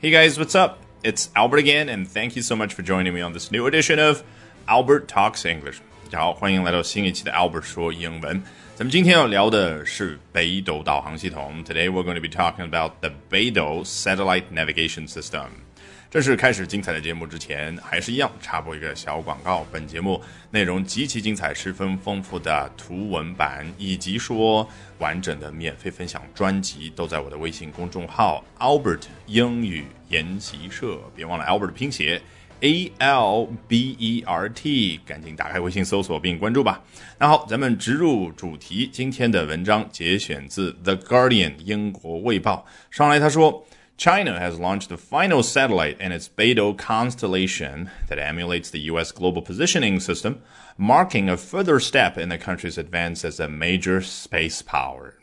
Hey guys, what's up? It's Albert again, and thank you so much for joining me on this new edition of Albert Talks English. 大家好，欢迎来到新一期的 Albert 说英文。咱们今天要聊的是北斗导航系统。Today we're going to be talking about the Beidou Satellite Navigation System. 正式开始精彩的节目之前，还是一样插播一个小广告。本节目内容极其精彩，十分丰富的图文版以及说完整的免费分享专辑，都在我的微信公众号 Albert 英语研习社。别忘了 Albert 拼写 A L B E R T，赶紧打开微信搜索并关注吧。那好，咱们直入主题。今天的文章节选自 The Guardian 英国卫报。上来他说。China has launched the final satellite in its Beidou constellation that emulates the US global positioning system, marking a further step in the country's advance as a major space power.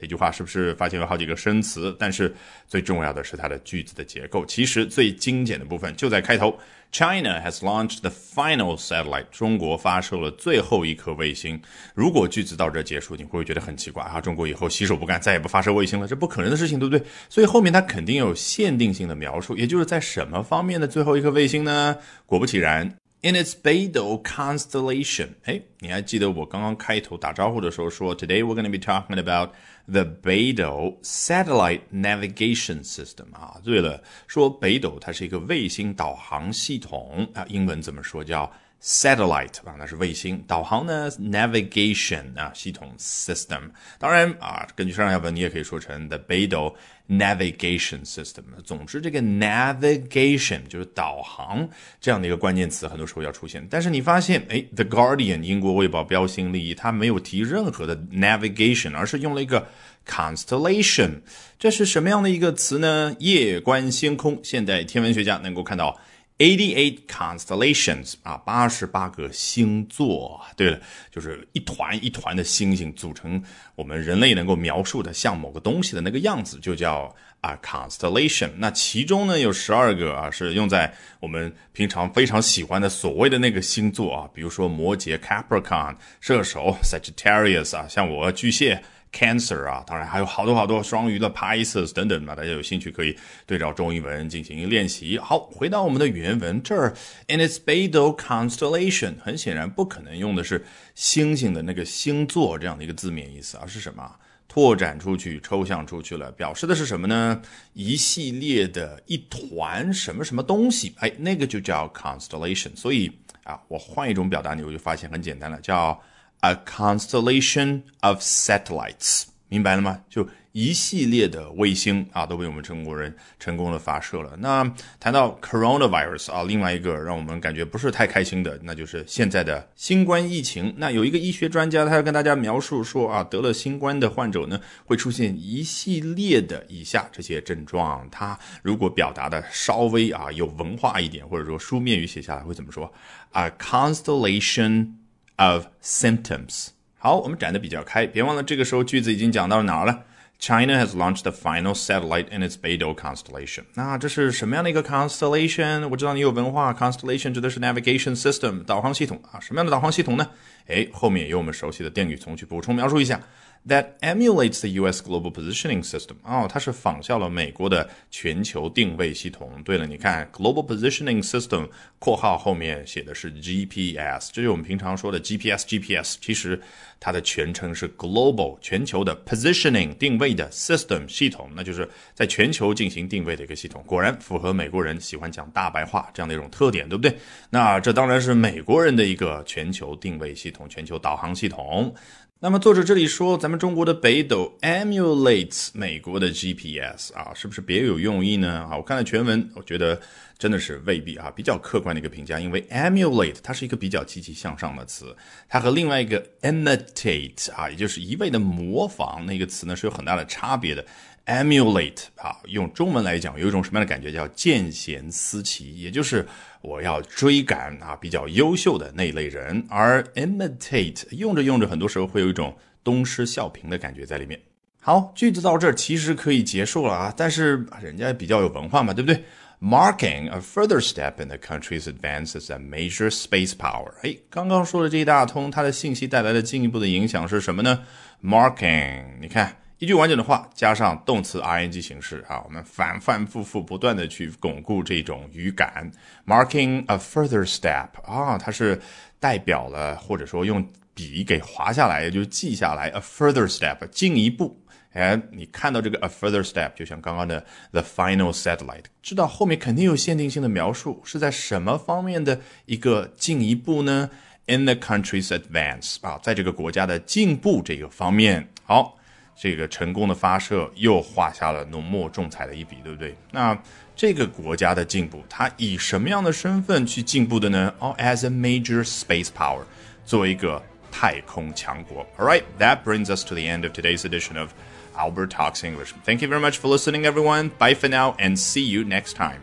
这句话是不是发现有好几个生词？但是最重要的是它的句子的结构。其实最精简的部分就在开头。China has launched the final satellite。中国发射了最后一颗卫星。如果句子到这结束，你会不会觉得很奇怪啊？中国以后洗手不干，再也不发射卫星了？这不可能的事情，对不对？所以后面它肯定有限定性的描述，也就是在什么方面的最后一颗卫星呢？果不其然。In its Beidou constellation，哎，你还记得我刚刚开头打招呼的时候说，Today we're going to be talking about the Beidou satellite navigation system 啊。对了，说北斗它是一个卫星导航系统啊，英文怎么说叫？Satellite 啊，那是卫星导航呢，navigation 啊，系统 system。当然啊，根据上下文，你也可以说成 the Beidou navigation system。总之，这个 navigation 就是导航这样的一个关键词，很多时候要出现。但是你发现，哎，The Guardian 英国卫报标新立异，它没有提任何的 navigation，而是用了一个 constellation。这是什么样的一个词呢？夜观星空，现代天文学家能够看到。Eighty-eight constellations 啊，八十八个星座。对了，就是一团一团的星星组成，我们人类能够描述的像某个东西的那个样子，就叫啊 constellation。那其中呢，有十二个啊是用在我们平常非常喜欢的所谓的那个星座啊，比如说摩羯 Capricorn、射手 Sagittarius 啊，像我巨蟹。Cancer 啊，当然还有好多好多双鱼的 Pisces 等等啊，大家有兴趣可以对照中英文进行练习。好，回到我们的原文这儿，In its Beidou constellation，很显然不可能用的是星星的那个星座这样的一个字面意思，而是什么？拓展出去、抽象出去了，表示的是什么呢？一系列的一团什么什么东西，哎，那个就叫 constellation。所以啊，我换一种表达，你我就发现很简单了，叫。A constellation of satellites，明白了吗？就一系列的卫星啊，都被我们中国人成功的发射了。那谈到 coronavirus 啊，另外一个让我们感觉不是太开心的，那就是现在的新冠疫情。那有一个医学专家，他要跟大家描述说啊，得了新冠的患者呢，会出现一系列的以下这些症状。他如果表达的稍微啊有文化一点，或者说书面语写下来会怎么说？A constellation。Of symptoms。好，我们展的比较开，别忘了这个时候句子已经讲到哪儿了。China has launched the final satellite in its Beidou constellation。那这是什么样的一个 constellation？我知道你有文化，constellation 指的是 navigation system 导航系统啊。什么样的导航系统呢？哎，后面有我们熟悉的定语从句补充描述一下。That emulates the U.S. global positioning system。哦，它是仿效了美国的全球定位系统。对了，你看 global positioning system（ 括号后面写的是 GPS），这是我们平常说的 GPS。GPS 其实它的全称是 global 全球的 positioning 定位的 system 系统，那就是在全球进行定位的一个系统。果然符合美国人喜欢讲大白话这样的一种特点，对不对？那这当然是美国人的一个全球定位系统、全球导航系统。那么作者这里说，咱们中国的北斗 emulates 美国的 GPS 啊，是不是别有用意呢？啊，我看了全文，我觉得真的是未必啊，比较客观的一个评价。因为 emulate 它是一个比较积极向上的词，它和另外一个 imitate 啊，也就是一味的模仿那个词呢，是有很大的差别的。emulate 啊，用中文来讲，有一种什么样的感觉？叫见贤思齐，也就是我要追赶啊比较优秀的那一类人。而 imitate 用着用着，很多时候会有一种东施效颦的感觉在里面。好，句子到这儿其实可以结束了啊，但是人家比较有文化嘛，对不对？Marking a further step in the country's advance as a major space power。哎，刚刚说的这一大通，它的信息带来的进一步的影响是什么呢？Marking，你看。一句完整的话加上动词 ing 形式啊，我们反反复复不断的去巩固这种语感。Marking a further step 啊，它是代表了或者说用笔给划下来，也就是记下来 a further step 进一步。哎，你看到这个 a further step，就像刚刚的 the final satellite，知道后面肯定有限定性的描述，是在什么方面的一个进一步呢？In the country's advance 啊，在这个国家的进步这个方面，好。这个成功的发射又画下了浓墨重彩的一笔，对不对？那这个国家的进步，它以什么样的身份去进步的呢？哦，as a major space power，作为一个太空强国。All right, that brings us to the end of today's edition of Albert Talks English. Thank you very much for listening, everyone. Bye for now, and see you next time.